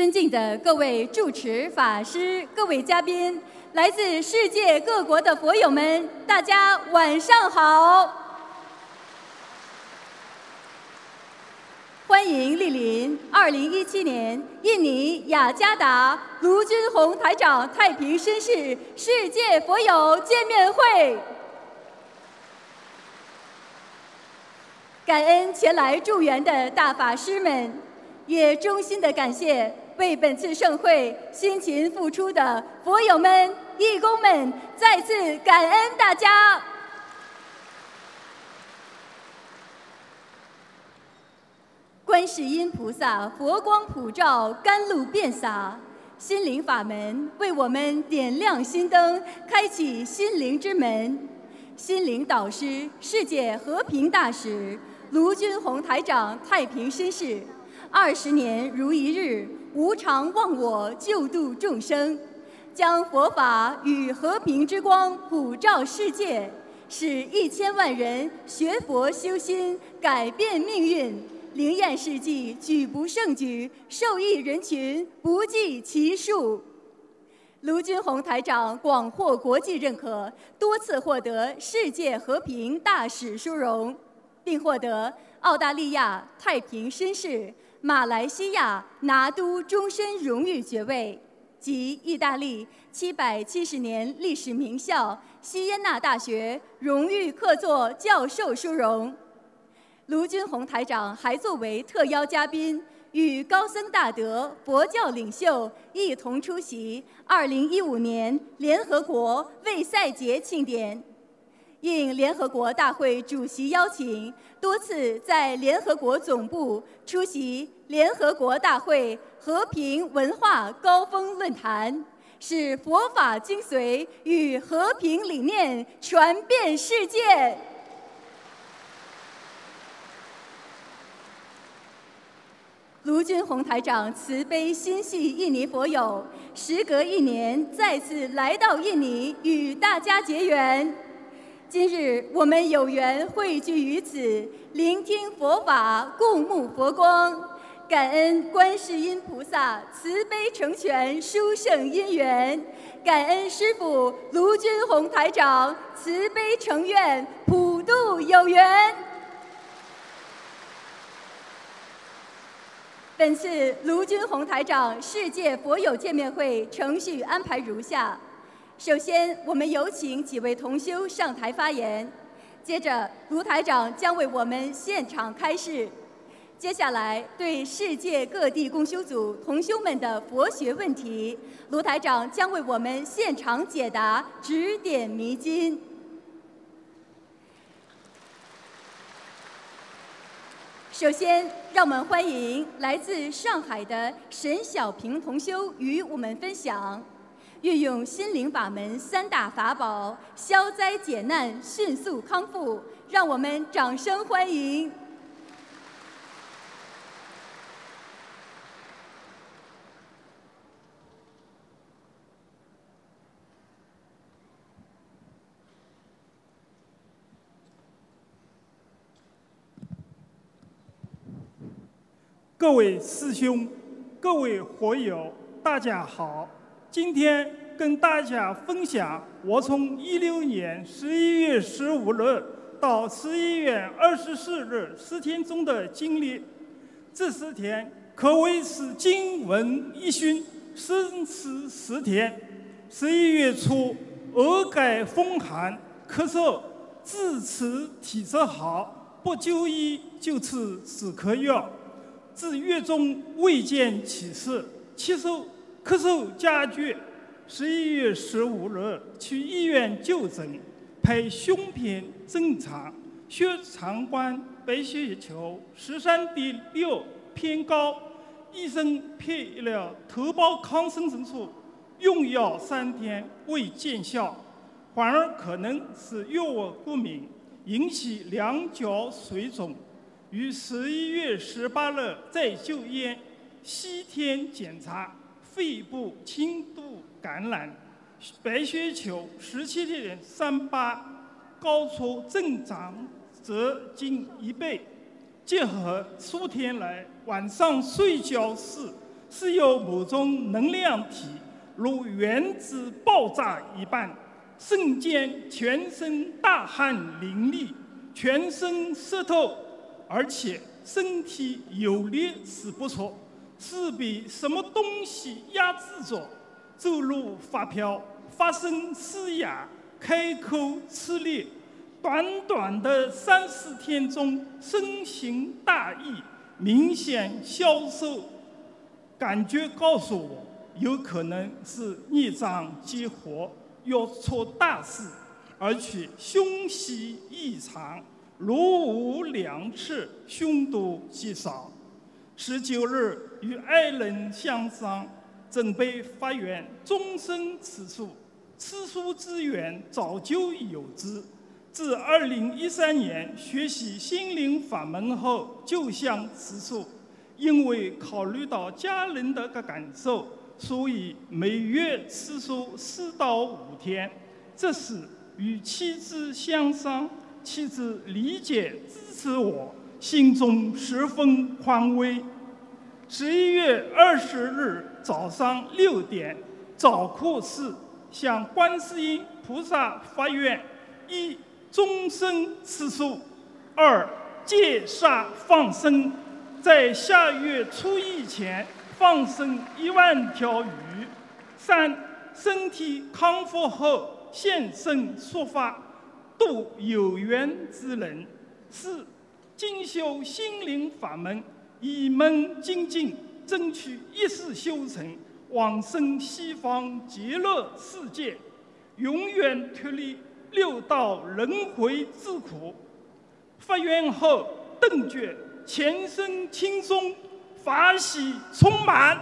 尊敬的各位主持法师、各位嘉宾，来自世界各国的佛友们，大家晚上好！欢迎莅临2017年印尼雅加达卢军宏台长太平绅士世界佛友见面会。感恩前来助缘的大法师们，也衷心的感谢为本次盛会辛勤付出的佛友们、义工们，再次感恩大家。观世音菩萨佛光普照，甘露遍洒，心灵法门为我们点亮心灯，开启心灵之门。心灵导师、世界和平大使。卢军宏台长，太平绅士，二十年如一日，无常忘我，救度众生，将佛法与和平之光普照世界，使一千万人学佛修心，改变命运，灵验事迹举不胜举，受益人群不计其数。卢军宏台长广获国际认可，多次获得世界和平大使殊荣。并获得澳大利亚太平绅士、马来西亚拿督终身荣誉爵位及意大利七百七十年历史名校西耶纳大学荣誉客座教授殊荣。卢军宏台长还作为特邀嘉宾，与高僧大德、佛教领袖一同出席2015年联合国卫赛节庆典。应联合国大会主席邀请，多次在联合国总部出席联合国大会和平文化高峰论坛，使佛法精髓与和平理念传遍世界。卢军宏台长慈悲心系印尼佛友，时隔一年再次来到印尼与大家结缘。今日我们有缘汇聚于此，聆听佛法，共沐佛光，感恩观世音菩萨慈悲成全殊胜因缘，感恩师父卢军宏台长慈悲成愿普度有缘。本次卢军宏台长世界佛友见面会程序安排如下。首先，我们有请几位同修上台发言。接着，卢台长将为我们现场开示。接下来，对世界各地共修组同修们的佛学问题，卢台长将为我们现场解答，指点迷津。首先，让我们欢迎来自上海的沈小平同修与我们分享。运用心灵法门三大法宝，消灾解难，迅速康复，让我们掌声欢迎！各位师兄、各位佛友，大家好。今天跟大家分享我从一六年十一月十五日到十一月二十四日十天中的经历。这十天可谓是惊闻一熏，生死十天。十一月初，额盖风寒，咳嗽，自此体质好，不就医就吃止咳药，至月中未见起色，咳嗽。咳嗽加剧，十一月十五日去医院就诊，拍胸片正常，血常规白血球十三点六偏高，医生配了头孢抗生素，用药三天未见效，反而可能是药物过敏引起两脚水肿，于十一月十八日在就医西天检查。肺部轻度感染，白血球十七点三八，高出正常值近一倍。结合数天来晚上睡觉时是由某种能量体如原子爆炸一般，瞬间全身大汗淋漓，全身湿透，而且身体有力使不出，是被什么东西压制着，走路发飘，发声嘶哑，开口吃力。短短的三四天中，身形大异，明显消瘦，感觉告诉我，有可能是孽障激活，要出大事，而且凶习异常，如无两次，凶多吉少。十九日与爱人相商，准备发愿终身吃素，吃素之缘早就有之。自二零一三年学习心灵法门后，就想吃素，因为考虑到家人的个感受，所以每月吃素四到五天。这时与妻子相商，妻子理解支持我，心中十分宽慰。十一月二十日早上六点，早课时向观世音菩萨发愿：一。终身吃素，二戒杀放生，在下月初一前放生一万条鱼，三身体康复后现身说法，度有缘之人，四精修心灵法门，以门精进，争取一世修成，往生西方极乐世界，永远脱离。六道轮回之苦，发愿后顿觉全身轻松，法喜充满。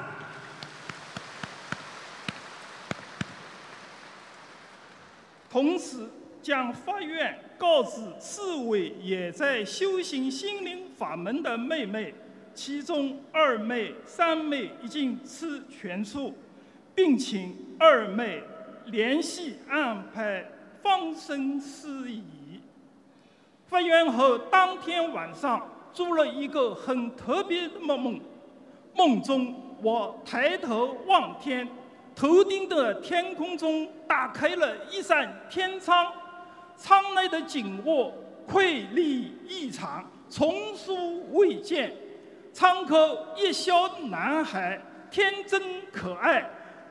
同时将发愿告知四位也在修行心灵法门的妹妹，其中二妹、三妹已经吃全素，并请二妹联系安排。放生事宜。发愿后当天晚上做了一个很特别的梦，梦中我抬头望天，头顶的天空中打开了一扇天窗，窗内的景物瑰丽异常，从书未见。窗口一小男孩，天真可爱，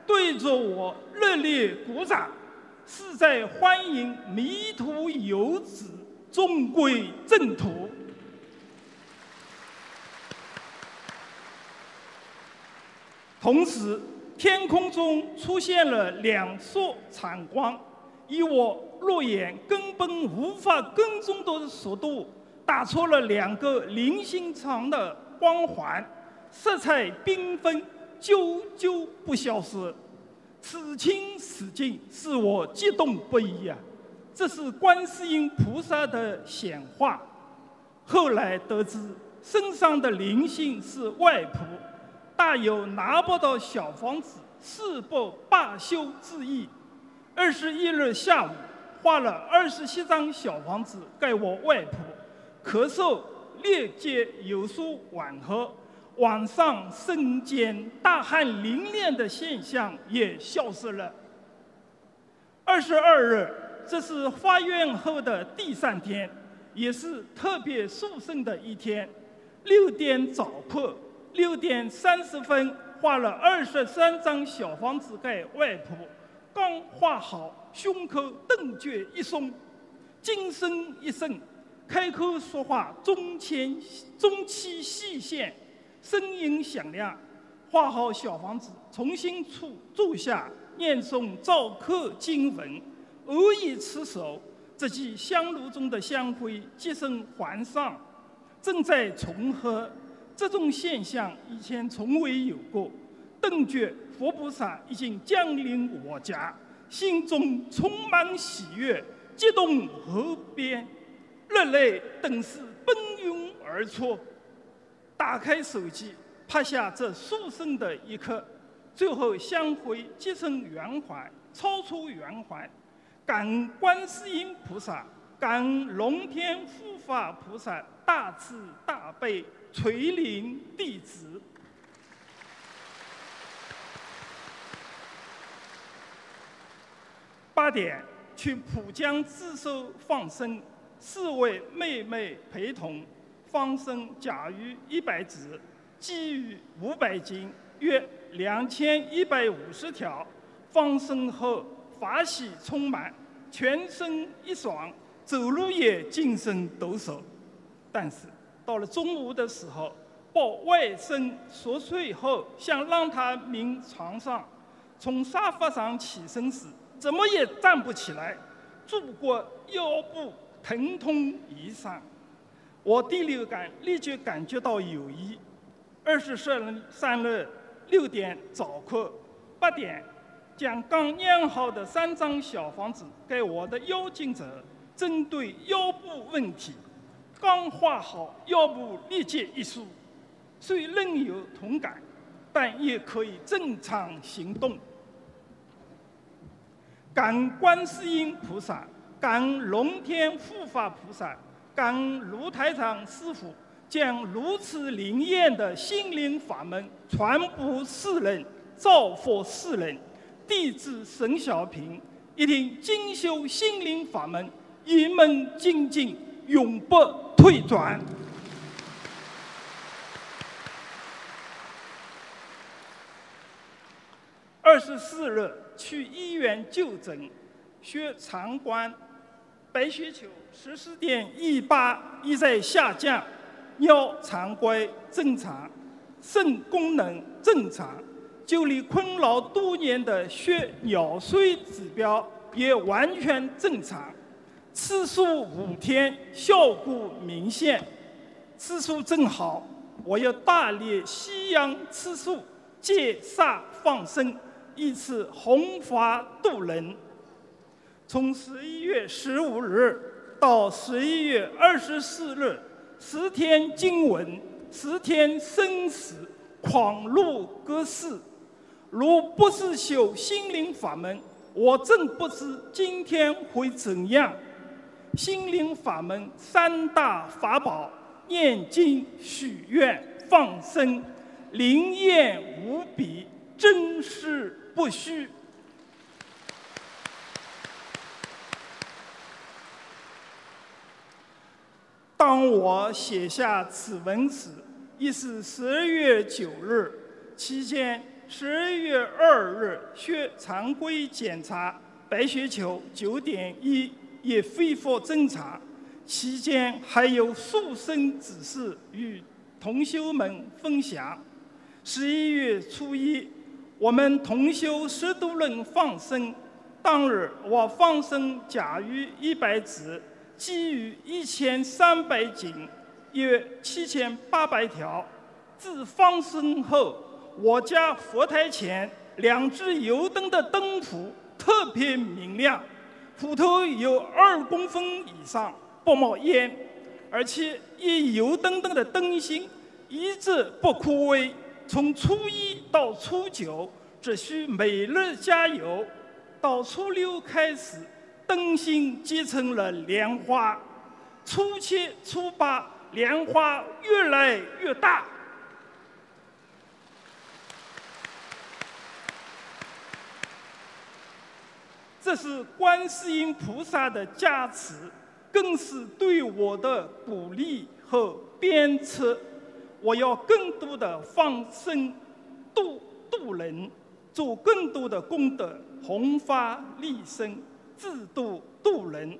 对着我热烈鼓掌。是在欢迎迷途游子终归正途。同时，天空中出现了两束闪光，以我肉眼根本无法跟踪的速度，打出了两个零星长的光环，色彩缤纷，久久不消失。此情此景，使我激动不已呀！这是观世音菩萨的显化。后来得知，身上的灵性是外婆，大有拿不到小房子誓不罢休之意。二十一日下午，画了二十七张小房子给我外婆，咳嗽、裂结有所缓和。晚上身间大汗淋漓的现象也消失了。二十二日，这是发愿后的第三天，也是特别殊胜的一天。六点早课，六点三十分画了二十三张小房子给外婆，刚画好，胸口顿觉一松，精神一振，开口说话，中前中气细线。声音响亮，画好小房子，重新处住下，念诵早课经文，偶一持手，只见香炉中的香灰即身还上，正在重合。这种现象以前从未有过。顿觉佛菩萨已经降临我家，心中充满喜悦，激动无边，热泪顿时奔涌而出。打开手机拍下这殊胜的一刻最后相会结成圆环超出圆环。感恩观世音菩萨感恩龙天护法菩萨大慈大悲垂怜弟子八点去浦江自首放生。四位妹妹陪同，放生甲鱼一百只，鲫鱼五百斤，约两千一百五十条。放生后法喜充满，全身一爽，走路也精神抖擞。但是到了中午的时候，抱外甥熟睡后，想让他明床上，从沙发上起身时，怎么也站不起来，拄过腰部疼痛异常。我第六感立即感觉到有异。二十三日六点早课，八点。将刚酿好的三张小房子给我的腰颈者，针对腰部问题，刚画好，腰部立即一舒，虽仍有痛感，但也可以正常行动。感观世音菩萨，感恩龙天护法菩萨，感恩卢台长师傅，将如此灵验的心灵法门传播世人，造福世人。弟子沈小平一定精修心灵法门，一门精进，永不退转。二十四日去医院就诊，薛长官，白血球十四点一八一在下降，尿常规正常，肾功能正常。就连困扰多年的血尿水指标也完全正常，吃素五天效果明显。吃素正好，我要大力西洋吃素，戒杀放生，以此弘法度人。从十一月十五日到十一月二十四日，十天经文，十天生死，狂入各世。如不是修心灵法门，我真不知今天会怎样。心灵法门三大法宝：念经、许愿、放生，灵验无比，真实不虚。当我写下此文时，已是十二月九日，期间。十二月二日血常规检查，白血球九点一，也恢复正常。期间还有塑身指示与同修们分享。十一月初一，我们同修十多人放生，当日我放生甲鱼一百只，基于一千三百井，约七千八百条。自放生后。我家佛台前两只油灯的灯符特别明亮，斧头有二公分以上，不冒烟，而且一油灯灯的灯芯一直不枯萎。从初一到初九只需每日加油，到初六开始灯芯结成了莲花，初七、初八莲花越来越大。这是观世音菩萨的加持，更是对我的鼓励和鞭策。我要更多的放生、度度人，做更多的功德，弘法利生，自度度人。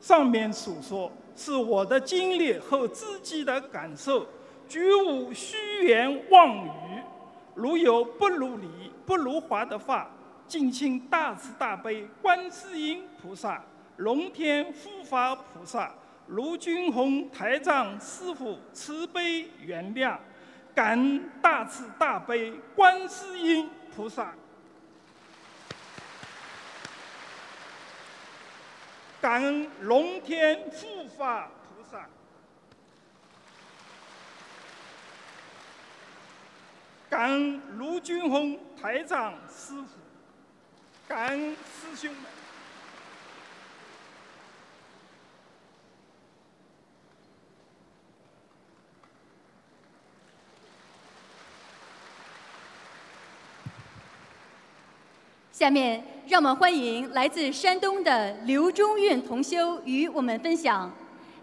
上面所说是我的经历和自己的感受，绝无虚言妄语。如有不如理、不如法的话。敬请大慈大悲观世音菩萨、龙天护法菩萨、卢军宏台长师傅慈悲原谅，感恩大慈大悲观世音菩萨，感恩龙天护法菩萨，感恩卢军宏台长师傅。感恩师兄们。下面让我们欢迎来自山东的刘中运同修与我们分享。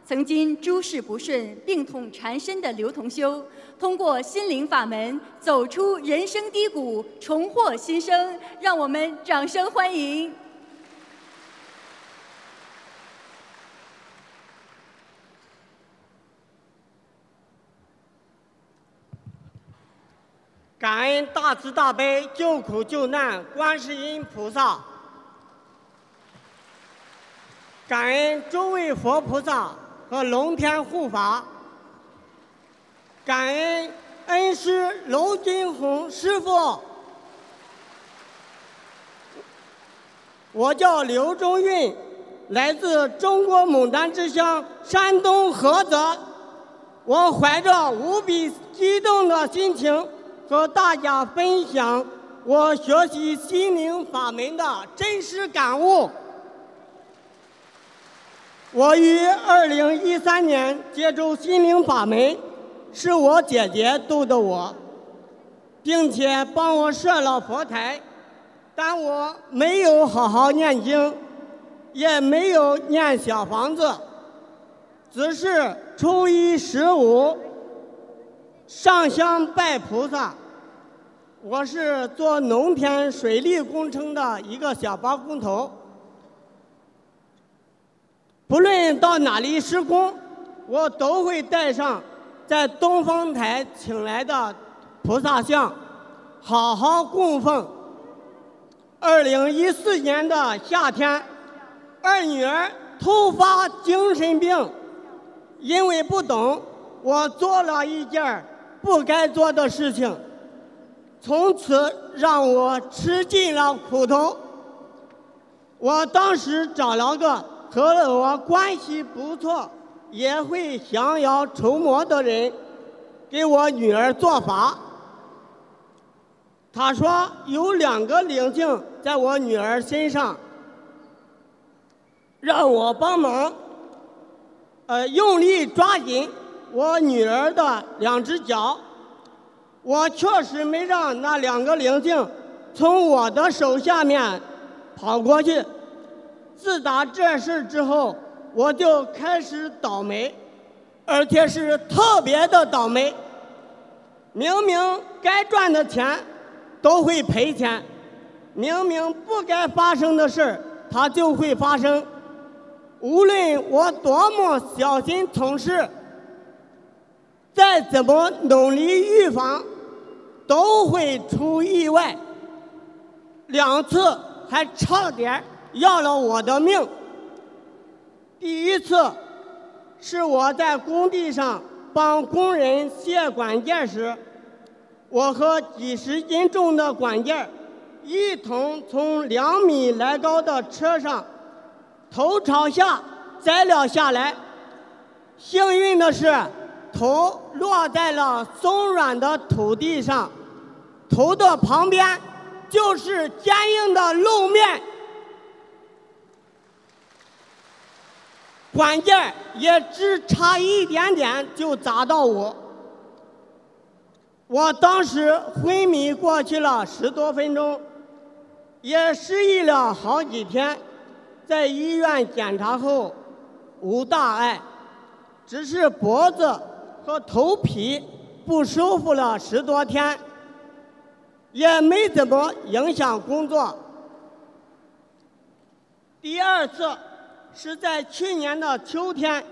曾经诸事不顺、病痛缠身的刘同修，通过心灵法门走出人生低谷，重获新生。让我们掌声欢迎！感恩大慈大悲救苦救难观世音菩萨，感恩诸位佛菩萨和龙天护法，感恩恩师娄金红师傅。我叫刘忠运，来自中国牡丹之乡山东菏泽，我怀着无比激动的心情。和大家分享我学习心灵法门的真实感悟。我于二零一三年接触心灵法门，是我姐姐度的我，并且帮我设了佛台，但我没有好好念经，也没有念小房子，只是初一十五上香拜菩萨。我是做农田水利工程的一个小包工头，不论到哪里施工，我都会带上在东方台请来的菩萨像，好好供奉。二零一四年的夏天，二女儿突发精神病，因为不懂，我做了一件不该做的事情。从此让我吃尽了苦头。我当时找了个和我关系不错、也会降妖除魔的人，给我女儿做法。他说有两个灵性在我女儿身上，让我帮忙，呃，用力抓紧我女儿的两只脚。我确实没让那两个灵性从我的手下面跑过去。自打这事之后，我就开始倒霉，而且是特别的倒霉。明明该赚的钱都会赔钱，明明不该发生的事它就会发生。无论我多么小心从事，再怎么努力预防。都会出意外，两次还差点要了我的命。第一次是我在工地上帮工人卸管件时，我和几十斤重的管件一同从两米来高的车上头朝下栽了下来，幸运的是头落在了松软的土地上。头的旁边就是坚硬的路面，关键也只差一点点就砸到我。我当时昏迷过去了十多分钟，也失忆了好几天，在医院检查后无大碍，只是脖子和头皮不舒服了十多天。也没怎么影响工作。第二次是在去年的秋天，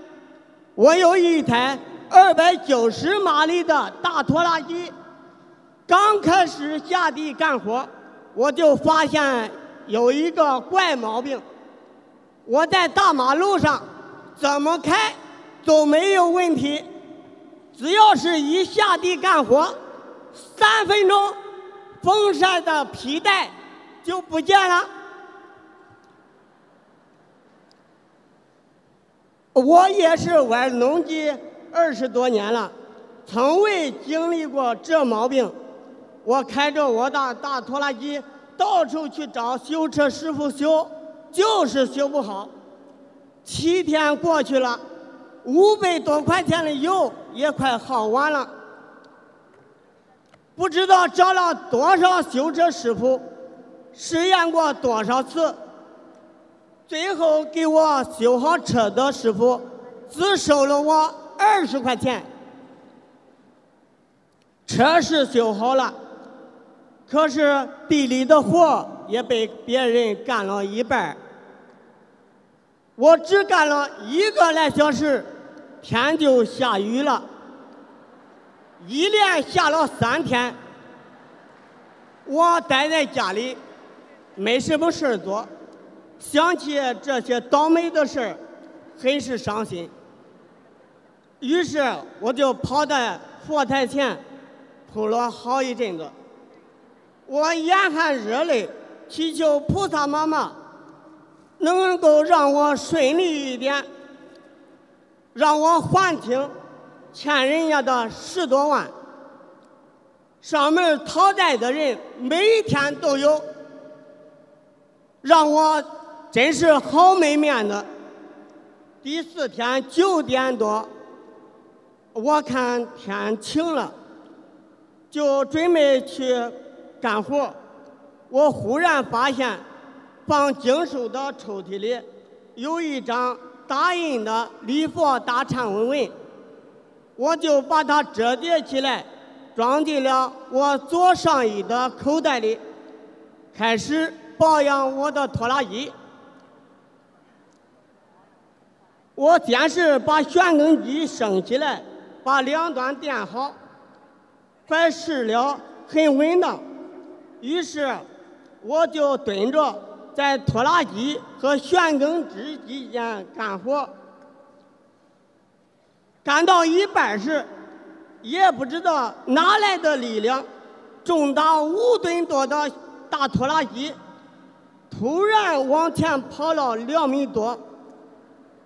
我有一台二百九十马力的大拖拉机，刚开始下地干活，我就发现有一个怪毛病。我在大马路上怎么开都没有问题，只要是一下地干活，三分钟。风扇的皮带就不见了。我也是玩农机二十多年了，从未经历过这毛病。我开着我的大拖拉机到处去找修车师傅修，就是修不好。七天过去了，五百多块钱的油也快耗完了。不知道找了多少修车师傅，试验过多少次，最后给我修好车的师傅只收了我二十块钱。车是修好了，可是地里的活也被别人干了一半我只干了一个来小时，天就下雨了，一连下了三天。我待在家里，没什么事做，想起这些倒霉的事很是伤心。于是我就跑在佛台前。哭了好一阵子，我眼含热泪，祈求菩萨妈妈能够让我顺利一点，让我还清欠人家的十多万。上门讨债的人每天都有，让我真是好没面子。第四天九点多，我看天晴了。就准备去干活，我忽然发现放经书的抽屉里有一张打印的礼佛大忏悔文，我就把它折叠起来，装进了我左上衣的口袋里，开始保养我的拖拉机。我先是把旋耕机升起来，把两端垫好。快试了很稳当，于是我就蹲着在拖拉机和旋耕机之间干活。干到一半时，也不知道哪来的力量，重达五吨多的大拖拉机突然往前跑了两米多，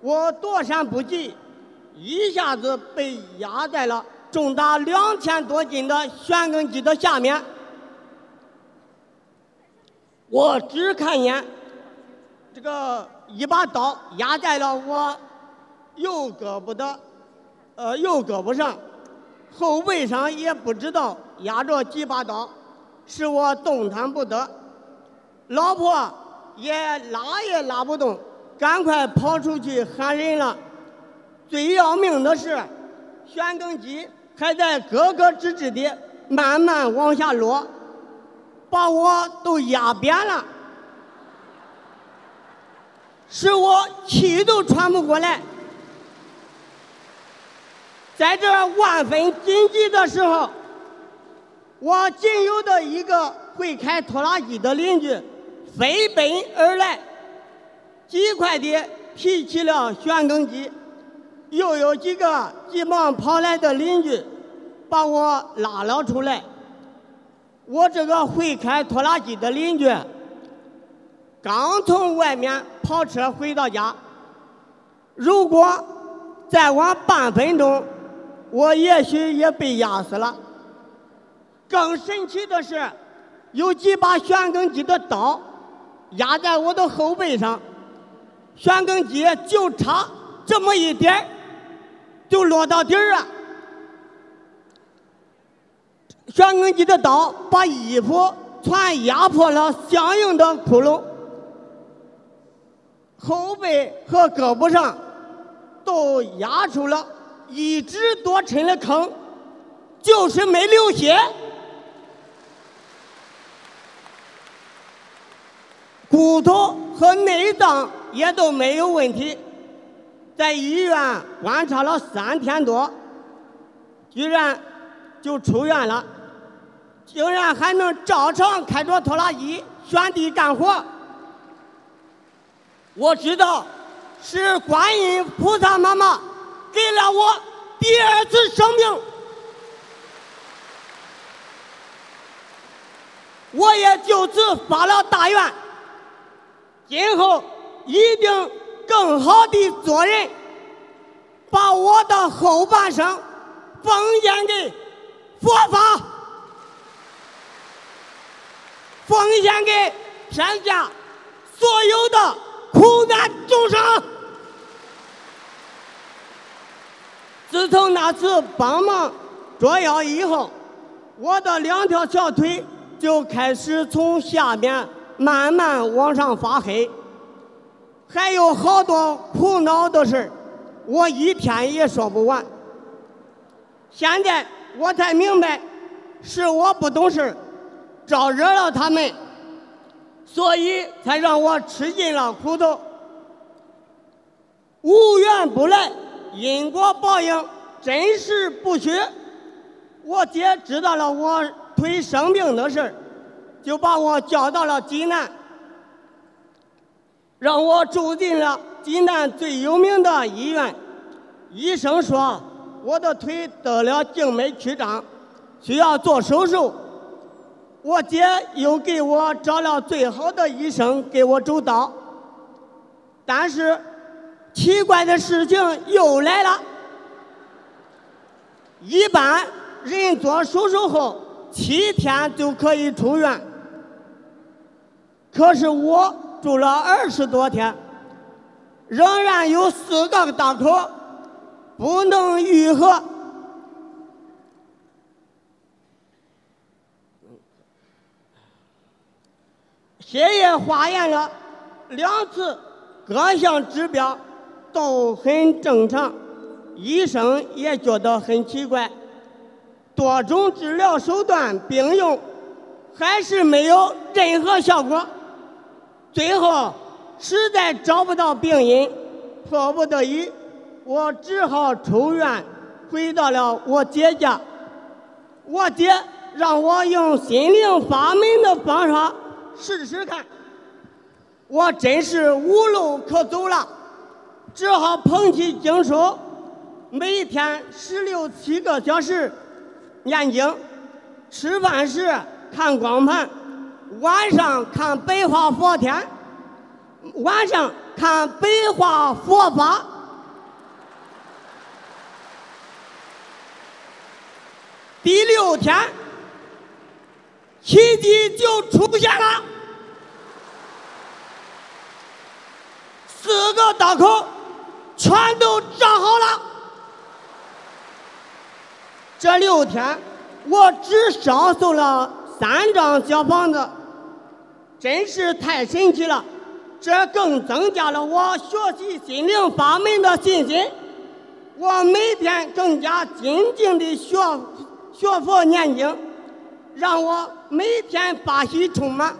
我躲闪不及，一下子被压在了。重达两千多斤的旋耕机的下面，我只看见这个一把刀压在了我右胳膊的呃右胳膊上，后背上也不知道压着几把刀，使我动弹不得。老婆也拉也拉不动，赶快跑出去喊人了。最要命的是，旋耕机。还在咯咯吱吱的慢慢往下落，把我都压扁了，使我气都喘不过来。在这万分紧急的时候，我仅有的一个会开拖拉机的邻居飞奔而来，极快地提起了旋耕机。又有几个急忙跑来的邻居，把我拉了出来。我这个会开拖拉机的邻居，刚从外面跑车回到家。如果再晚半分钟，我也许也被压死了。更神奇的是，有几把旋耕机的刀压在我的后背上，旋耕机就差这么一点。就落到底儿了。旋耕机的刀把衣服全压破了，相应的窟窿，后背和胳膊上都压出了一指多深的坑，就是没流血。骨头和内脏也都没有问题。在医院观察了三天多，居然就出院了，竟然还能照常开着拖拉机旋地干活。我知道是观音菩萨妈妈给了我第二次生命，我也就此发了大愿，今后一定。更好的做人，把我的后半生奉献给佛法，奉献给天下所有的苦难众生。自从那次帮忙捉妖以后，我的两条小腿就开始从下面慢慢往上发黑，还有好多苦恼的事我一天也说不完。现在我才明白，是我不懂事招惹了他们，所以才让我吃尽了苦头。无缘不来，因果报应，真实不虚。我姐知道了我腿生病的事就把我叫到了济南，让我住进了济南最有名的医院。医生说。我的腿得了静脉曲张，需要做手术。我姐又给我找了最好的医生给我主刀，但是奇怪的事情又来了。一般人做手术后七天就可以出院，可是我住了二十多天，仍然有四个大口。不能愈合，血液化验了两次，各项指标都很正常，医生也觉得很奇怪，多种治疗手段并用，还是没有任何效果，最后实在找不到病因，迫不得已。我只好出院，回到了我姐家。我姐让我用心灵法门的方法试试看。我真是无路可走了，只好捧起经书，每天十六七个小时念经，吃饭时看光盘，晚上看白话佛天，晚上看白话佛法。第六天，奇迹就出现了，四个刀口全都长好了。这六天，我只烧送了三张小房子，真是太神奇了！这更增加了我学习心灵法门的信心。我每天更加精进的学。学佛念经，让我每天法喜充满，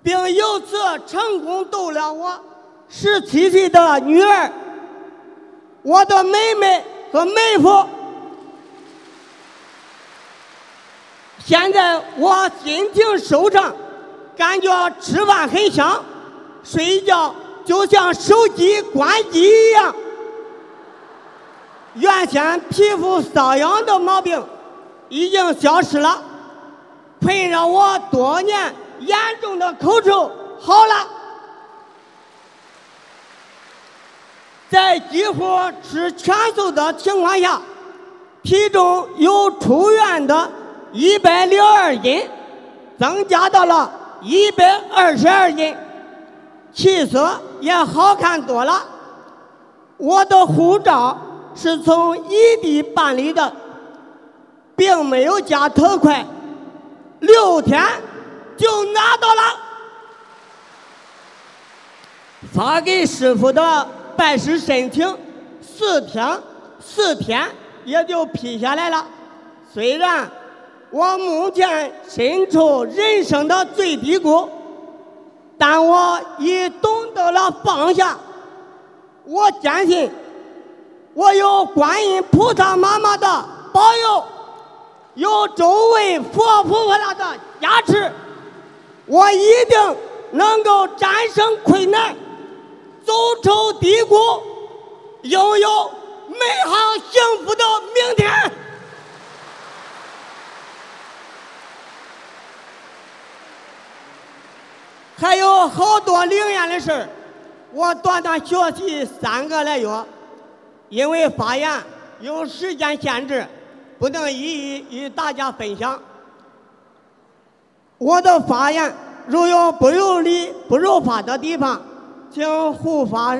并由此成功逗了我十七岁的女儿、我的妹妹和妹夫。现在我心情舒畅，感觉吃饭很香，睡觉就像手机关机一样。原先皮肤瘙痒的毛病已经消失了，困扰我多年严重的口臭好了，在几乎吃全素的情况下，体重由出院的一百零二斤增加到了一百二十二斤，气色也好看多了，我的护照。是从异地办理的，并没有加特快，六天就拿到了。发给师傅的拜师申请，四天四天也就批下来了。虽然我目前身处人生的最低谷，但我已懂得了放下。我坚信。我有观音菩萨妈妈的保佑，有周围佛菩萨的加持，我一定能够战胜困难，走出低谷，拥有美好幸福的明天。还有好多灵验的事我短短学习三个来月。因为发言有时间限制，不能一一与大家分享。我的发言如有不有理、不如法的地方，请护法，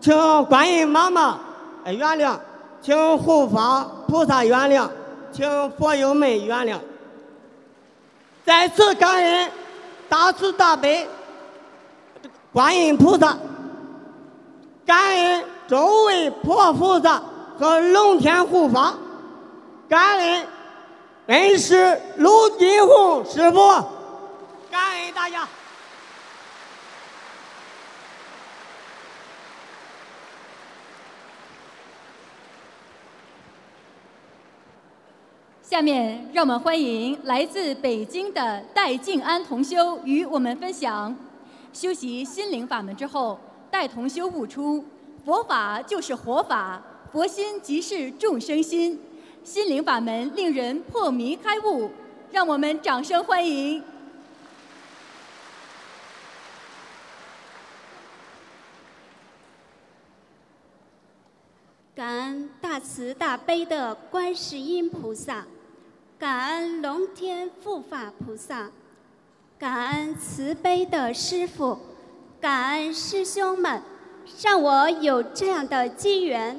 请观音妈妈原谅，请护法菩萨原谅，请佛友们原谅。在此感恩。大慈大悲观音菩萨，感恩周围婆菩萨和龙天护法，感恩恩师卢金红师傅，感恩大家。下面让我们欢迎来自北京的戴静安同修与我们分享：修习心灵法门之后，戴同修悟出佛法就是活法，佛心即是众生心，心灵法门令人破迷开悟。让我们掌声欢迎！感恩大慈大悲的观世音菩萨，感恩龙天护法菩萨，感恩慈悲的师父，感恩师兄们，让我有这样的机缘，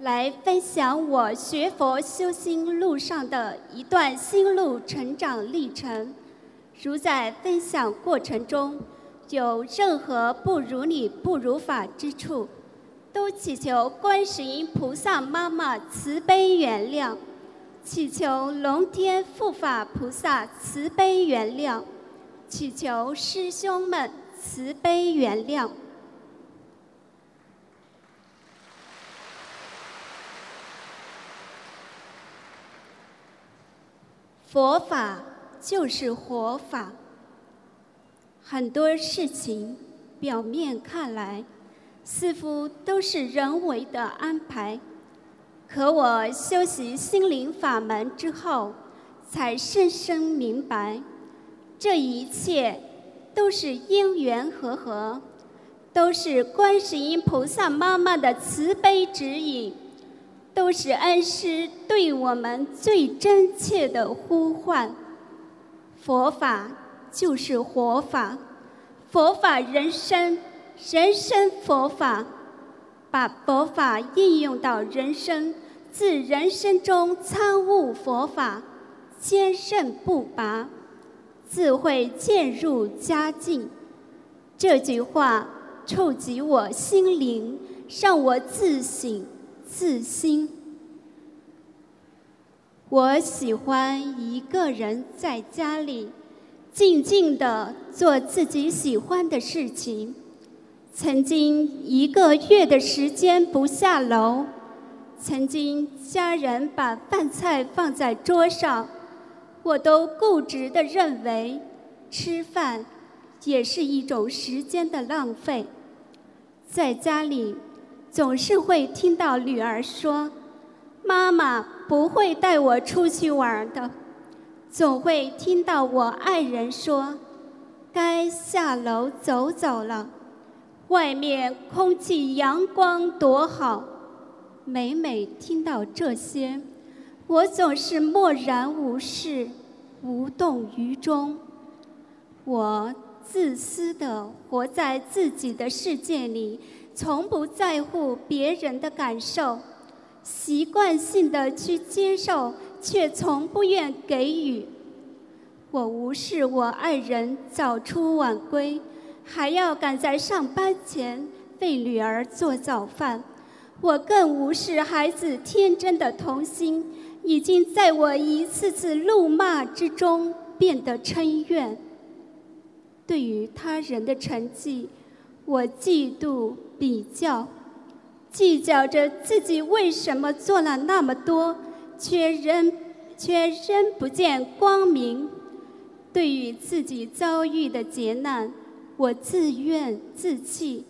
来分享我学佛修心路上的一段心路成长历程。如在分享过程中有任何不如理、不如法之处，都祈求观世音菩萨妈妈慈悲原谅，祈求龙天护法菩萨慈悲原谅，祈求师兄们慈悲原谅。佛法就是活法，很多事情表面看来。似乎都是人为的安排，可我修习心灵法门之后，才深深明白，这一切都是因缘和合，都是观世音菩萨妈妈的慈悲指引，都是恩师对我们最真切的呼唤。佛法就是活法，佛法人生。人生佛法，把佛法应用到人生，自人生中参悟佛法，坚韧不拔，自会渐入佳境。这句话触及我心灵，让我自省自心。我喜欢一个人在家里，静静的做自己喜欢的事情。曾经一个月的时间不下楼，曾经家人把饭菜放在桌上，我都固执的认为吃饭也是一种时间的浪费。在家里，总是会听到女儿说：“妈妈不会带我出去玩的。”总会听到我爱人说：“该下楼走走了。”外面空气阳光多好，每每听到这些，我总是默然无视，无动于衷。我自私的活在自己的世界里，从不在乎别人的感受，习惯性的去接受，却从不愿给予。我无视我爱人早出晚归。还要赶在上班前为女儿做早饭，我更无视孩子天真的童心，已经在我一次次怒骂之中变得嗔怨。对于他人的成绩，我嫉妒比较，计较着自己为什么做了那么多，却仍却仍不见光明。对于自己遭遇的劫难。我自怨自弃，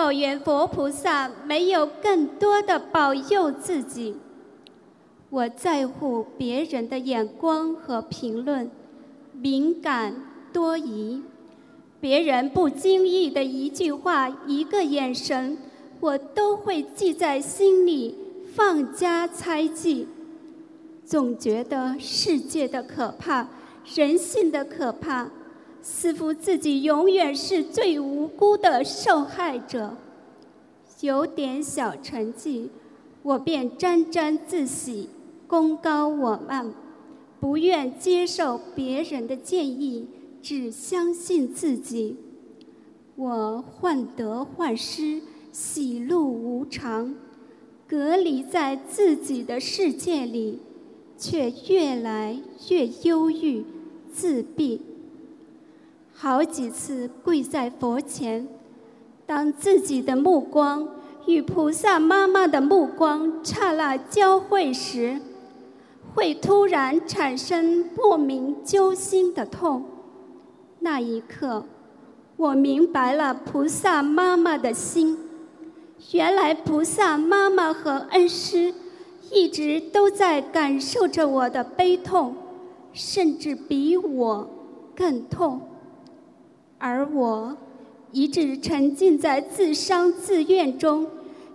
抱怨佛菩萨没有更多的保佑自己。我在乎别人的眼光和评论，敏感多疑。别人不经意的一句话、一个眼神，我都会记在心里，放加猜忌。总觉得世界的可怕，人性的可怕。似乎自己永远是最无辜的受害者，有点小成绩，我便沾沾自喜，功高我慢，不愿接受别人的建议，只相信自己。我患得患失，喜怒无常，隔离在自己的世界里，却越来越忧郁、自闭。好几次跪在佛前，当自己的目光与菩萨妈妈的目光刹那交汇时，会突然产生莫名揪心的痛。那一刻，我明白了菩萨妈妈的心。原来菩萨妈妈和恩师一直都在感受着我的悲痛，甚至比我更痛。而我一直沉浸在自伤自怨中，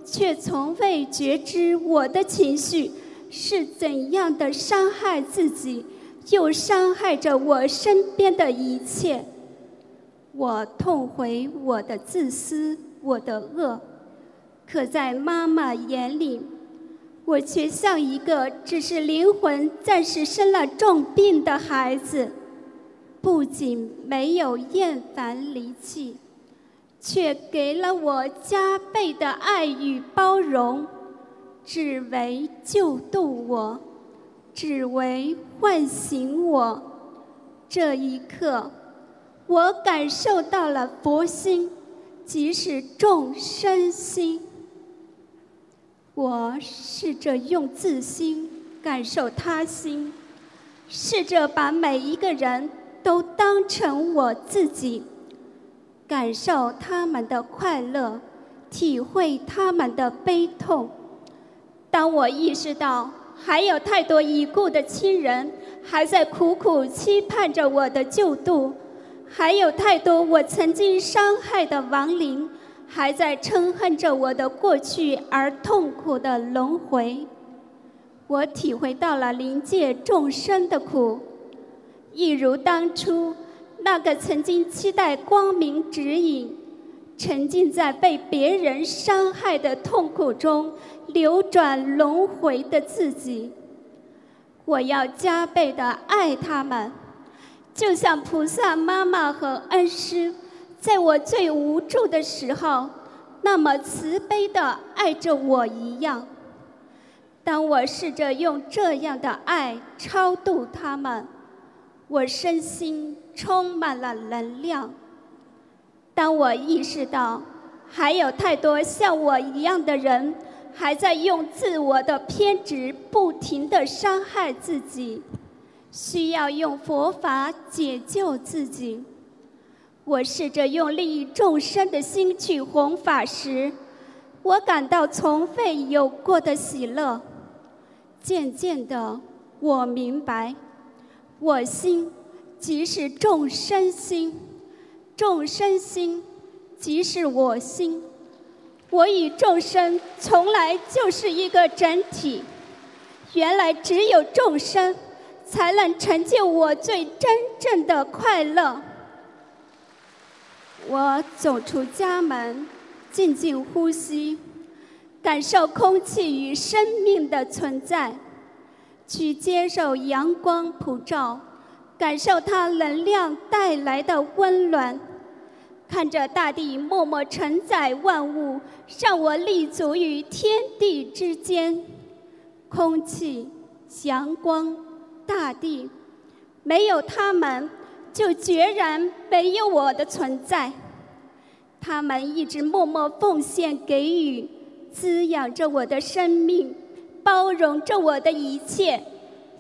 却从未觉知我的情绪。是怎样的伤害自己，又伤害着我身边的一切？我痛悔我的自私，我的恶，可在妈妈眼里，我却像一个只是灵魂暂时生了重病的孩子，不仅没有厌烦离弃，却给了我加倍的爱与包容。只为救度我，只为唤醒我。这一刻，我感受到了佛心，即是众生心。我试着用自心感受他心，试着把每一个人都当成我自己，感受他们的快乐，体会他们的悲痛。当我意识到还有太多已故的亲人还在苦苦期盼着我的救度，还有太多我曾经伤害的亡灵还在嗔恨着我的过去而痛苦的轮回，我体会到了临界众生的苦，一如当初那个曾经期待光明指引。沉浸在被别人伤害的痛苦中流转轮回的自己，我要加倍的爱他们，就像菩萨妈妈和恩师，在我最无助的时候，那么慈悲的爱着我一样。当我试着用这样的爱超度他们，我身心充满了能量。当我意识到还有太多像我一样的人还在用自我的偏执不停地伤害自己，需要用佛法解救自己，我试着用利益众生的心去弘法时，我感到从未有过的喜乐。渐渐的，我明白，我心即是众生心。众生心，即是我心。我与众生从来就是一个整体。原来只有众生，才能成就我最真正的快乐。我走出家门，静静呼吸，感受空气与生命的存在，去接受阳光普照。感受它能量带来的温暖，看着大地默默承载万物，让我立足于天地之间。空气、阳光、大地，没有它们，就决然没有我的存在。它们一直默默奉献、给予、滋养着我的生命，包容着我的一切，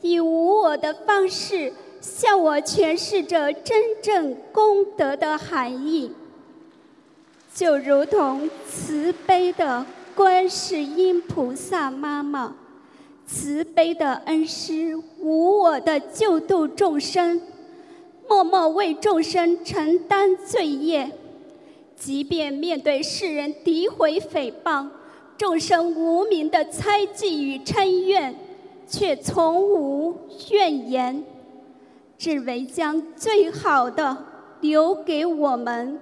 以无我的方式。向我诠释着真正功德的含义，就如同慈悲的观世音菩萨妈妈，慈悲的恩师，无我的救度众生，默默为众生承担罪业，即便面对世人诋毁诽谤，众生无名的猜忌与嗔怨，却从无怨言。只为将最好的留给我们，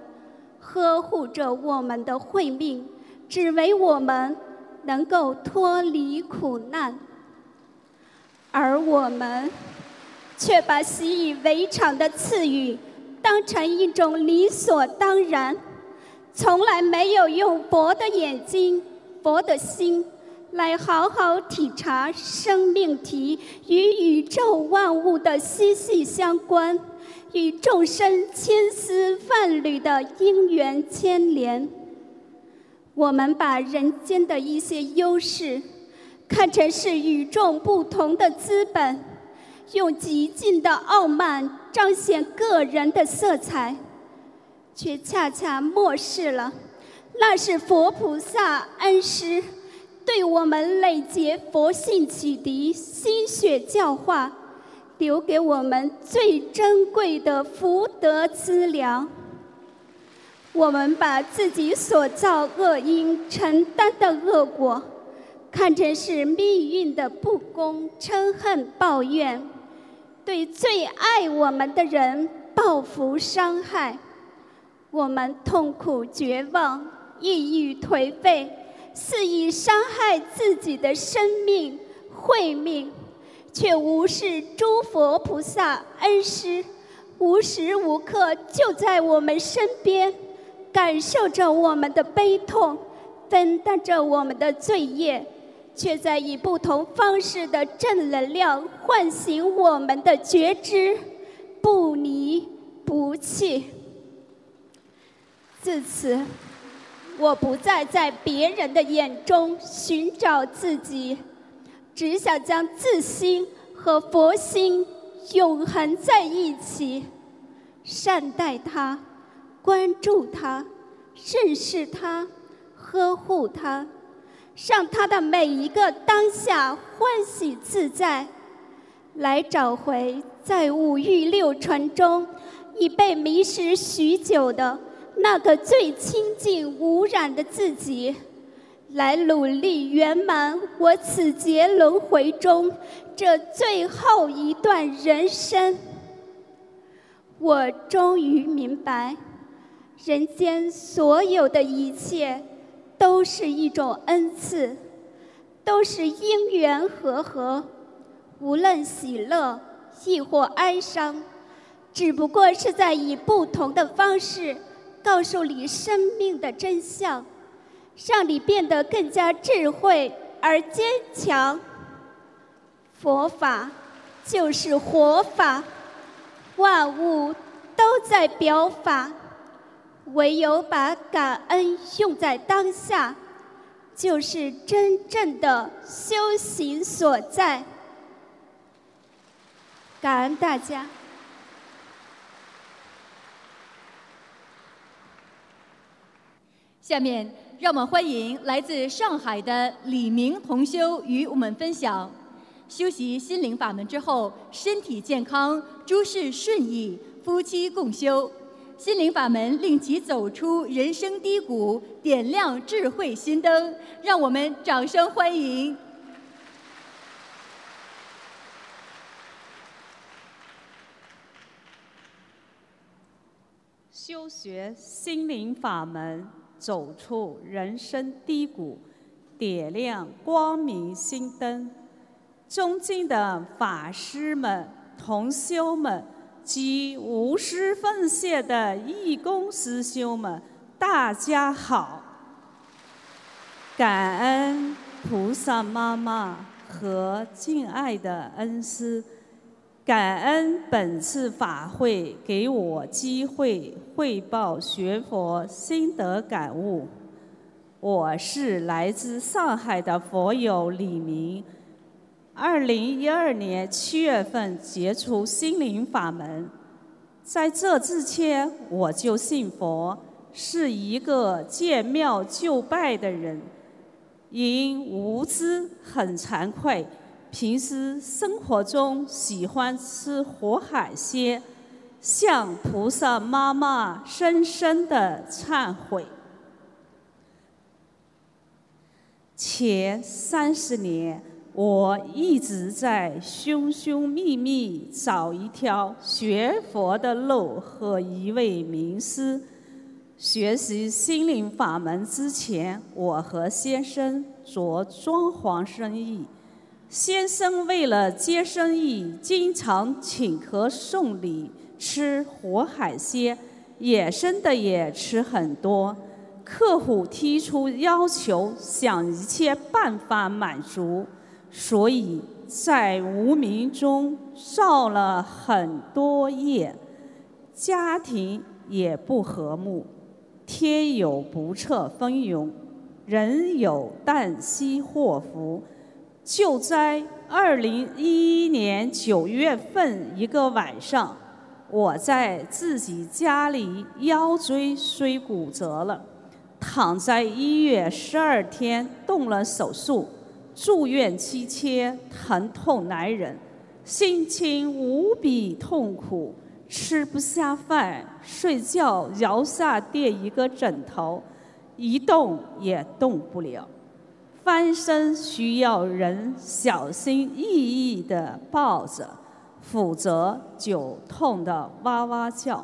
呵护着我们的慧命，只为我们能够脱离苦难，而我们却把习以为常的赐予当成一种理所当然，从来没有用佛的眼睛、佛的心来好好体察生命体与宇宙万物的息息相关，与众生千丝万缕的因缘牵连。我们把人间的一些优势看成是与众不同的资本，用极尽的傲慢彰显个人的色彩，却恰恰漠视了那是佛菩萨恩师对我们累劫佛性启迪、心血教化，留给我们最珍贵的福德资粮。我们把自己所造恶因承担的恶果，看成是命运的不公，嗔恨抱怨，对最爱我们的人报复伤害。我们痛苦绝望、抑郁颓废，肆意伤害自己的生命、慧命，却无视诸佛菩萨恩师，无时无刻就在我们身边。感受着我们的悲痛，分担着我们的罪业，却在以不同方式的正能量唤醒我们的觉知，不离不弃。自此，我不再在别人的眼中寻找自己，只想将自心和佛心永恒在一起，善待他。关注他，认识他，呵护他，让他的每一个当下欢喜自在，来找回在五欲六尘中已被迷失许久的那个最清净无染的自己，来努力圆满我此劫轮回中这最后一段人生。我终于明白。人间所有的一切，都是一种恩赐，都是因缘和合。无论喜乐亦或哀伤，只不过是在以不同的方式告诉你生命的真相，让你变得更加智慧而坚强。佛法就是活法，万物都在表法。唯有把感恩用在当下，就是真正的修行所在。感恩大家。下面，让我们欢迎来自上海的李明同修与我们分享：修习心灵法门之后，身体健康，诸事顺意，夫妻共修。心灵法门令其走出人生低谷，点亮智慧心灯。让我们掌声欢迎！修学心灵法门，走出人生低谷，点亮光明心灯。尊敬的法师们、同修们。及无私奉献的义工师兄们，大家好！感恩菩萨妈妈和敬爱的恩师，感恩本次法会给我机会汇报学佛心得感悟。我是来自上海的佛友李明。二零一二年七月份接触心灵法门，在这之前我就信佛，是一个见庙就拜的人。因无知很惭愧，平时生活中喜欢吃活海鲜，向菩萨妈妈深深的忏悔。前三十年。我一直在寻寻觅觅找一条学佛的路和一位名师。学习心灵法门之前，我和先生做装潢生意，先生为了接生意，经常请客送礼，吃活海鲜，野生的也吃很多。客户提出要求，想一切办法满足，所以在无名中造了很多业，家庭也不和睦，天有不测风云，人有旦夕祸福。就在二零一一年九月份一个晚上，我在自己家里腰椎椎骨折了。躺在医院十二天，动了手术，住院期间疼痛难忍，心情无比痛苦，吃不下饭，睡觉摇下垫一个枕头，一动也动不了，翻身需要人小心翼翼地抱着，否则就痛得哇哇叫。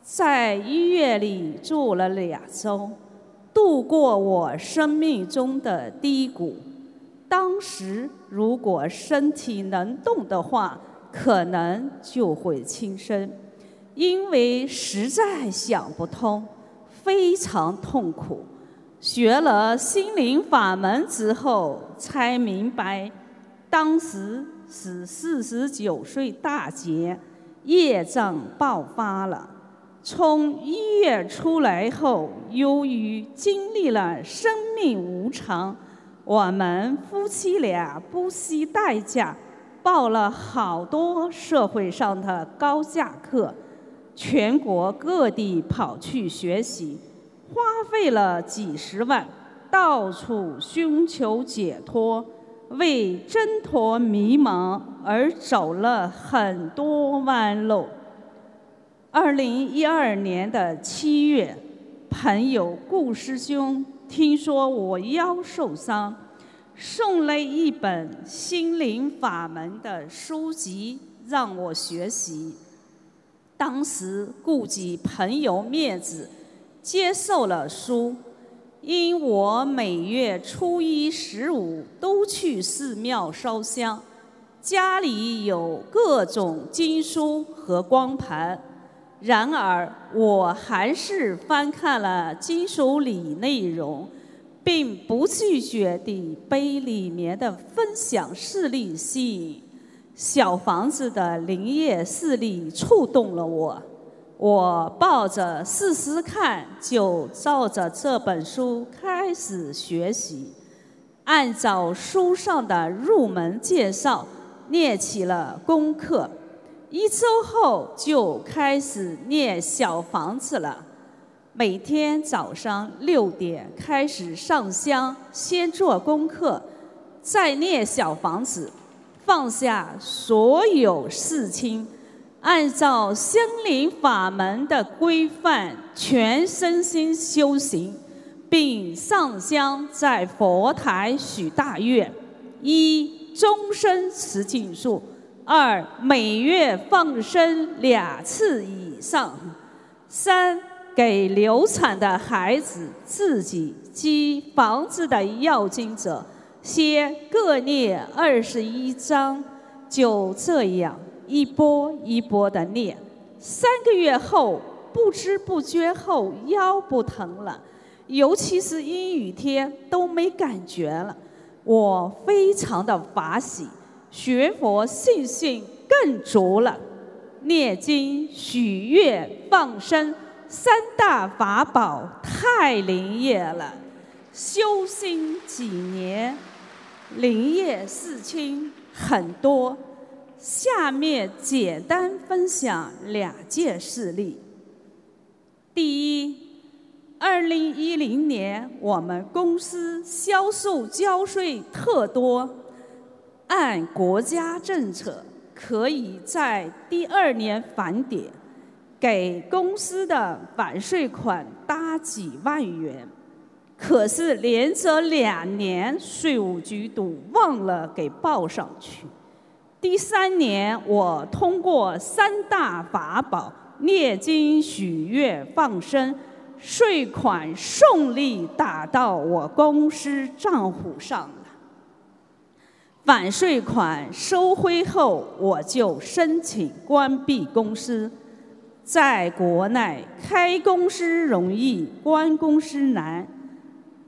在医院里住了两周。度过我生命中的低谷。当时如果身体能动的话，可能就会轻生，因为实在想不通，非常痛苦。学了心灵法门之后，才明白，当时是四十九岁大劫，业障爆发了。从医院出来后，由于经历了生命无常，我们夫妻俩不惜代价报了好多社会上的高价课，全国各地跑去学习，花费了几十万，到处寻求解脱，为挣脱迷茫而走了很多弯路。二零一二年的七月，朋友顾师兄听说我腰受伤，送了一本心灵法门的书籍让我学习。当时顾及朋友面子，接受了书。因我每月初一、十五都去寺庙烧香，家里有各种经书和光盘。然而，我还是翻看了经书里内容，并不拒绝地被里面的分享事例吸引。小房子的灵业事例触动了我，我抱着试试看，就照着这本书开始学习，按照书上的入门介绍念起了功课。一周后就开始念小房子了，每天早上六点开始上香，先做功课，再念小房子，放下所有事情，按照心灵法门的规范全身心修行，并上香在佛台许大愿：一终身持净住。二每月放生两次以上，三给流产的孩子、自己及房子的要经者，先各念二十一章，就这样一波一波的念。三个月后，不知不觉后腰不疼了，尤其是阴雨天都没感觉了，我非常的法喜。学佛信心更足了，念经、许愿、放生三大法宝太灵验了。修心几年，灵验事情很多。下面简单分享两件事例。第一，二零一零年我们公司销售交税特多。按国家政策，可以在第二年返点，给公司的返税款搭几万元。可是连着两年，税务局都忘了给报上去。第三年，我通过三大法宝念经、许愿、放生，税款顺利打到我公司账户上。了。反税款收回后，我就申请关闭公司。在国内开公司容易，关公司难。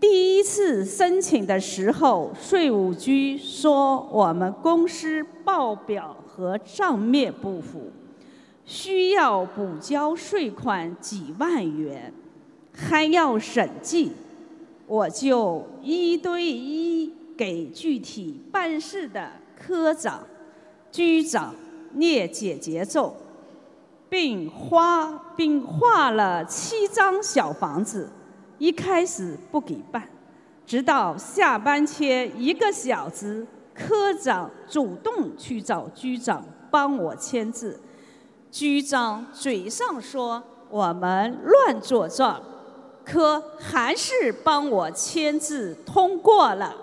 第一次申请的时候，税务局说我们公司报表和账面不符，需要补交税款几万元，还要审计。我就一对一给具体办事的科长、局长列解节奏。并画并画了七张小房子，一开始不给办，直到下班前一个小时，科长主动去找局长帮我签字，局长嘴上说我们乱作状，可还是帮我签字通过了。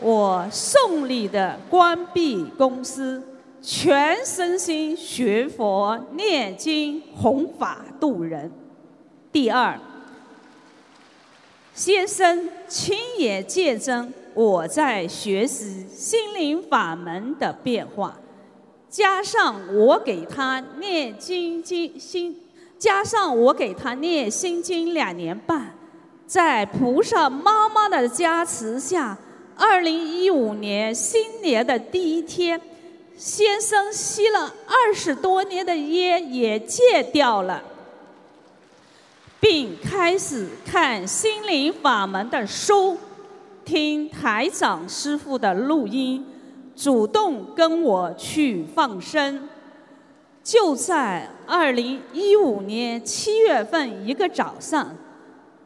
我顺利的关闭公司。全身心学佛念经弘法度人。第二，先生亲眼见证我在学习心灵法门的变化，加上我给他念经经心，加上我给他念心经两年半，在菩萨妈妈的加持下，二零一五年新年的第一天。先生吸了二十多年的烟也戒掉了，并开始看心灵法门的书，听台长师傅的录音，主动跟我去放生。就在二零一五年七月份一个早上，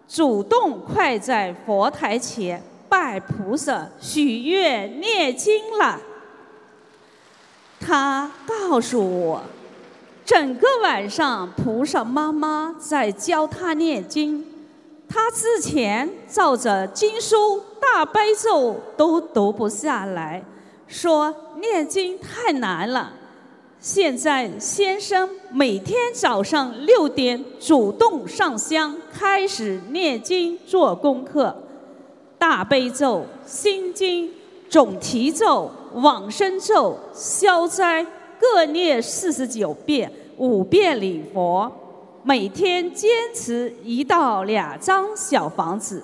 主动快在佛台前拜菩萨、许愿、念经了。他告诉我，整个晚上菩萨妈妈在教他念经，他之前照着经书大悲咒都读不下来，说念经太难了。现在先生每天早上六点主动上香，开始念经做功课，大悲咒、心经。总提咒、往生咒、消灾各念四十九遍，五遍礼佛，每天坚持一到两张小房子。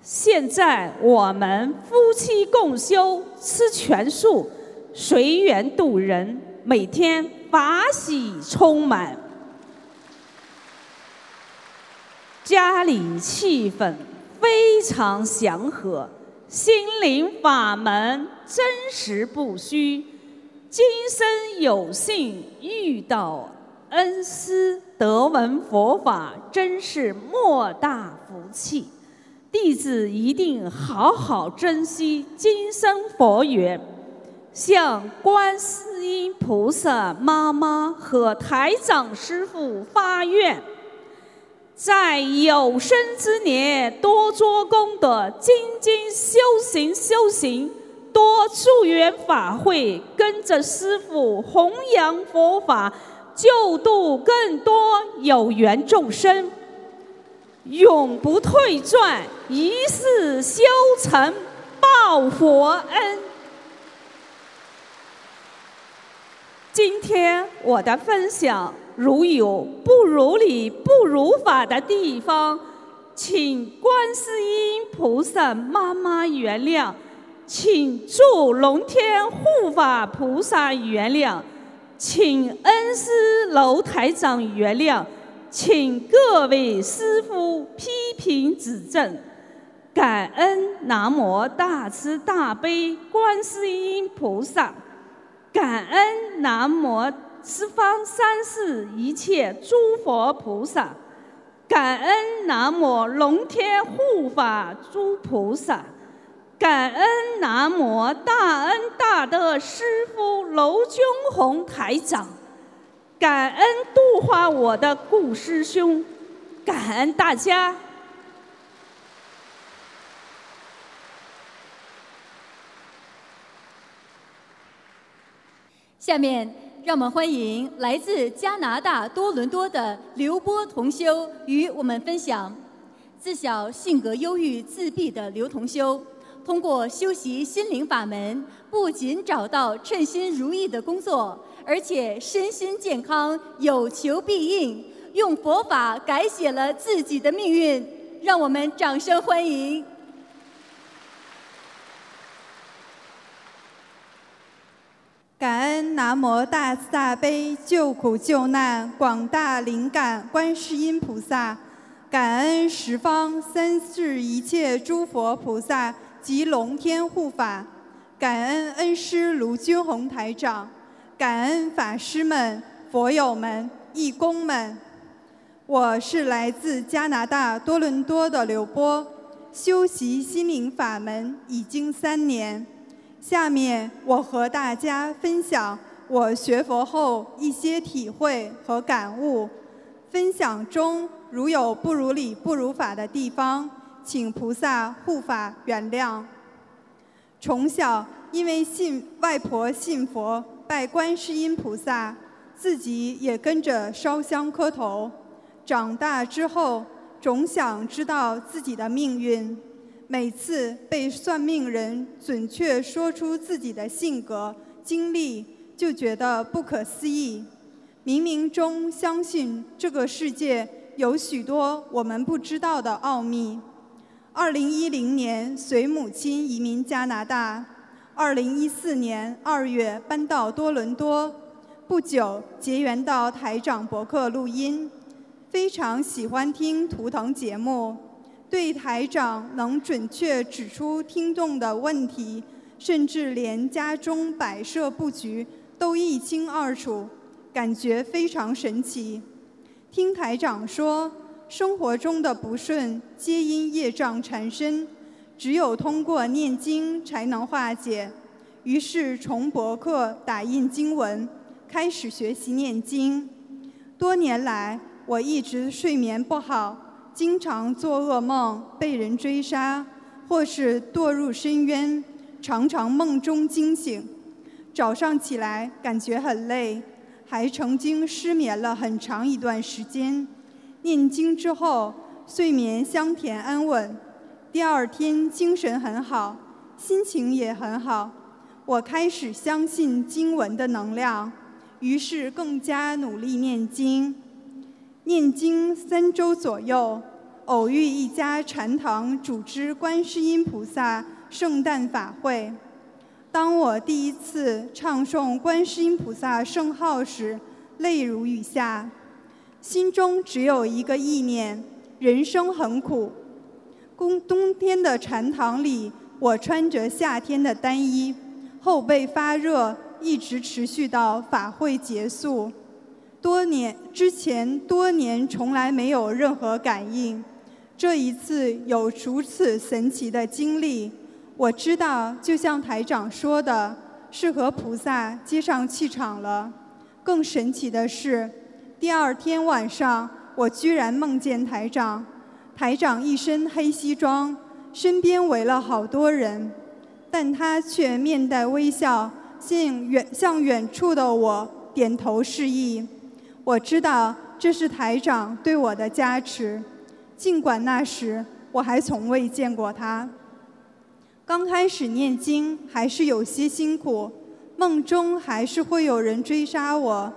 现在我们夫妻共修，吃全素，随缘度人，每天法喜充满，家里气氛非常祥和。心灵法门真实不虚，今生有幸遇到恩师得闻佛法，真是莫大福气。弟子一定好好珍惜今生佛缘，向观世音菩萨妈妈和台长师父发愿。在有生之年，多做功德，精进修行修行，多助缘法会，跟着师父弘扬佛法，救度更多有缘众生，永不退转，一世修成报佛恩。今天我的分享。如有不如理、不如法的地方，请观世音菩萨妈妈原谅，请祝龙天护法菩萨原谅，请恩师楼台长原谅，请各位师父批评指正，感恩南无大慈大悲观世音菩萨，感恩南无。十方三世一切诸佛菩萨，感恩南无龙天护法诸菩萨，感恩南无大恩大德师父娄军宏台长，感恩度化我的顾师兄，感恩大家。下面。让我们欢迎来自加拿大多伦多的刘波同修与我们分享。自小性格忧郁、自闭的刘同修，通过修习心灵法门，不仅找到称心如意的工作，而且身心健康，有求必应，用佛法改写了自己的命运。让我们掌声欢迎！感恩南无大慈大悲救苦救难广大灵感观世音菩萨，感恩十方三世一切诸佛菩萨及龙天护法，感恩恩师卢军宏台长，感恩法师们、佛友们、义工们。我是来自加拿大多伦多的刘波，修习心灵法门已经三年。下面我和大家分享我学佛后一些体会和感悟。分享中如有不如理、不如法的地方，请菩萨护法原谅。从小因为信外婆信佛，拜观世音菩萨，自己也跟着烧香磕头。长大之后，总想知道自己的命运。每次被算命人准确说出自己的性格经历，就觉得不可思议。冥冥中相信这个世界有许多我们不知道的奥秘。二零一零年随母亲移民加拿大，二零一四年二月搬到多伦多，不久结缘到台长博客录音，非常喜欢听图腾节目。对台长能准确指出听众的问题，甚至连家中摆设布局都一清二楚，感觉非常神奇。听台长说，生活中的不顺皆因业障缠身，只有通过念经才能化解。于是从博客打印经文，开始学习念经。多年来，我一直睡眠不好。经常做噩梦，被人追杀，或是堕入深渊，常常梦中惊醒。早上起来感觉很累，还曾经失眠了很长一段时间。念经之后，睡眠香甜安稳，第二天精神很好，心情也很好。我开始相信经文的能量，于是更加努力念经。念经三周左右，偶遇一家禅堂组织观世音菩萨圣诞法会。当我第一次唱诵观世音菩萨圣号时，泪如雨下，心中只有一个意念：人生很苦。冬冬天的禅堂里，我穿着夏天的单衣，后背发热，一直持续到法会结束。多年之前，多年从来没有任何感应，这一次有如此神奇的经历，我知道，就像台长说的，是和菩萨接上气场了。更神奇的是，第二天晚上，我居然梦见台长，台长一身黑西装，身边围了好多人，但他却面带微笑，向远向远处的我点头示意。我知道这是台长对我的加持，尽管那时我还从未见过他。刚开始念经还是有些辛苦，梦中还是会有人追杀我。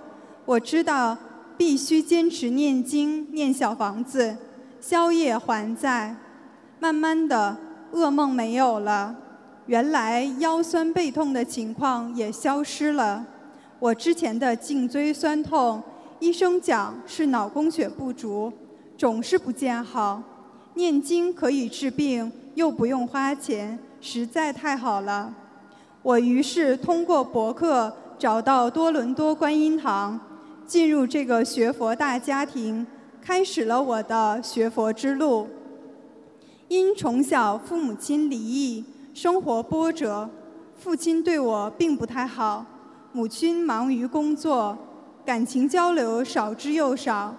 我知道必须坚持念经、念小房子，宵夜还在。慢慢的，噩梦没有了，原来腰酸背痛的情况也消失了。我之前的颈椎酸痛。医生讲是脑供血不足，总是不见好。念经可以治病，又不用花钱，实在太好了。我于是通过博客找到多伦多观音堂，进入这个学佛大家庭，开始了我的学佛之路。因从小父母亲离异，生活波折，父亲对我并不太好，母亲忙于工作。感情交流少之又少，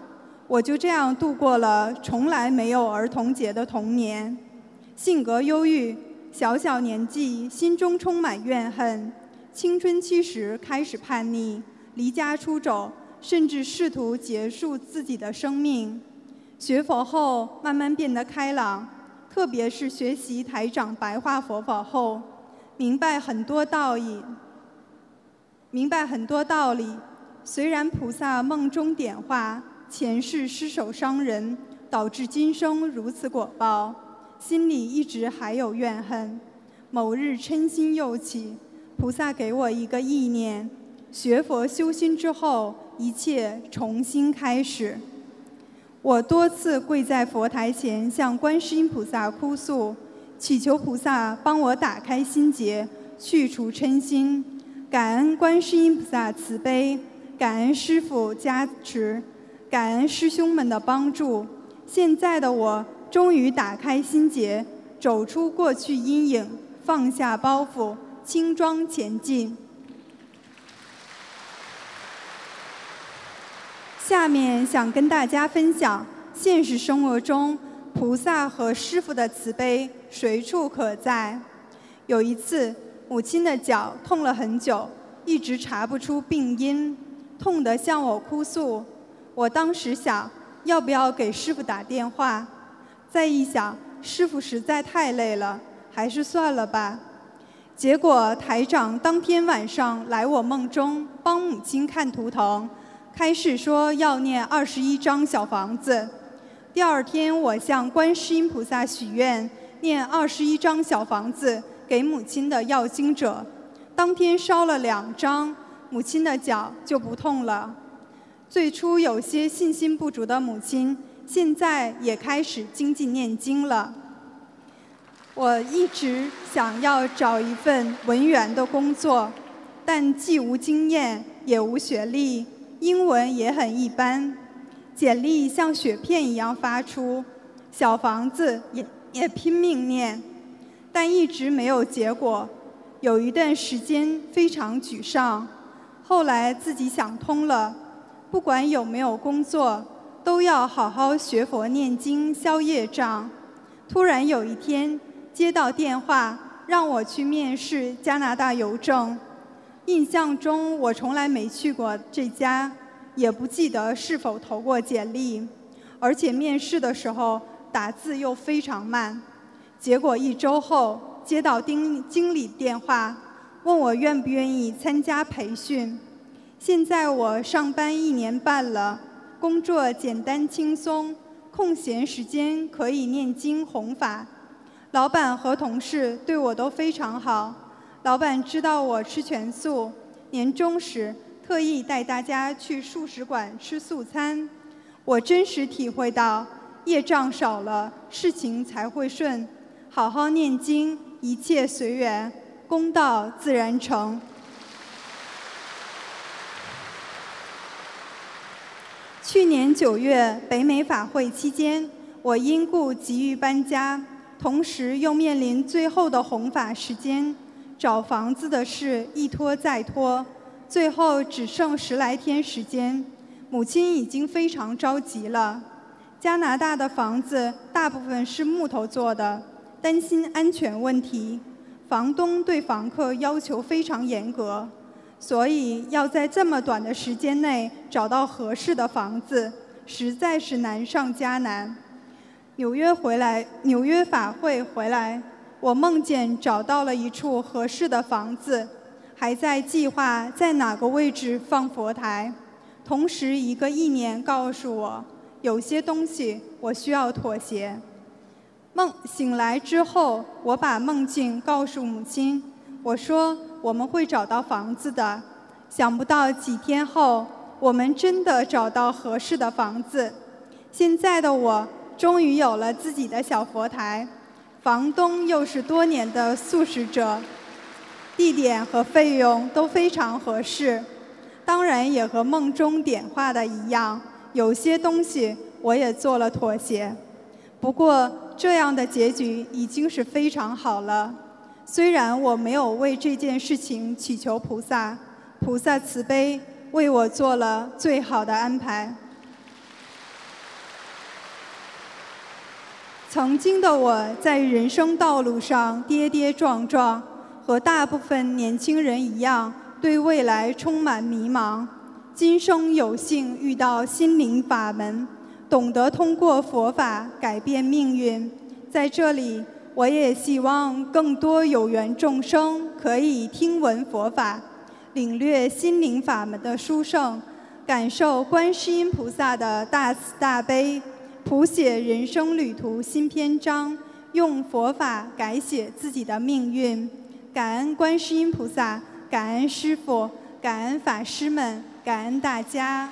我就这样度过了从来没有儿童节的童年。性格忧郁，小小年纪心中充满怨恨，青春期时开始叛逆，离家出走，甚至试图结束自己的生命。学佛后慢慢变得开朗，特别是学习台长白话佛法后，明白很多道理。明白很多道理。虽然菩萨梦中点化，前世失手伤人，导致今生如此果报，心里一直还有怨恨。某日嗔心又起，菩萨给我一个意念：学佛修心之后，一切重新开始。我多次跪在佛台前，向观世音菩萨哭诉，祈求菩萨帮我打开心结，去除嗔心。感恩观世音菩萨慈悲，感恩师父加持，感恩师兄们的帮助。现在的我终于打开心结，走出过去阴影，放下包袱，轻装前进。下面想跟大家分享，现实生活中菩萨和师父的慈悲随处可在。有一次，母亲的脚痛了很久，一直查不出病因，痛得向我哭诉。我当时想，要不要给师傅打电话？再一想，师傅实在太累了，还是算了吧。结果台长当天晚上来我梦中，帮母亲看图腾。开示说要念二十一张小房子。第二天，我向观世音菩萨许愿，念二十一张小房子给母亲的要经者。当天烧了两张，母亲的脚就不痛了。最初有些信心不足的母亲，现在也开始精进念经了。我一直想要找一份文员的工作，但既无经验，也无学历。英文也很一般，简历像雪片一样发出，小房子也也拼命念，但一直没有结果，有一段时间非常沮丧。后来自己想通了，不管有没有工作，都要好好学佛念经消业障。突然有一天接到电话，让我去面试加拿大邮政。印象中，我从来没去过这家，也不记得是否投过简历，而且面试的时候打字又非常慢。结果一周后接到经经理电话，问我愿不愿意参加培训。现在我上班一年半了，工作简单轻松，空闲时间可以念经弘法。老板和同事对我都非常好。老板知道我吃全素，年终时特意带大家去素食馆吃素餐。我真实体会到，业障少了，事情才会顺。好好念经，一切随缘，功道自然成。去年九月北美法会期间，我因故急于搬家，同时又面临最后的弘法时间。找房子的事一拖再拖，最后只剩十来天时间。母亲已经非常着急了。加拿大的房子大部分是木头做的，担心安全问题。房东对房客要求非常严格，所以要在这么短的时间内找到合适的房子，实在是难上加难。纽约回来，纽约法会回来。我梦见找到了一处合适的房子，还在计划在哪个位置放佛台。同时，一个意念告诉我，有些东西我需要妥协。梦醒来之后，我把梦境告诉母亲，我说我们会找到房子的。想不到几天后，我们真的找到合适的房子。现在的我终于有了自己的小佛台。房东又是多年的素食者，地点和费用都非常合适，当然也和梦中点化的一样，有些东西我也做了妥协。不过这样的结局已经是非常好了。虽然我没有为这件事情祈求菩萨，菩萨慈悲为我做了最好的安排。曾经的我在人生道路上跌跌撞撞，和大部分年轻人一样，对未来充满迷茫。今生有幸遇到心灵法门，懂得通过佛法改变命运。在这里，我也希望更多有缘众生可以听闻佛法，领略心灵法门的殊胜，感受观世音菩萨的大慈大悲，谱写人生旅途新篇章，用佛法改写自己的命运。感恩观世音菩萨，感恩师父，感恩法师们，感恩大家。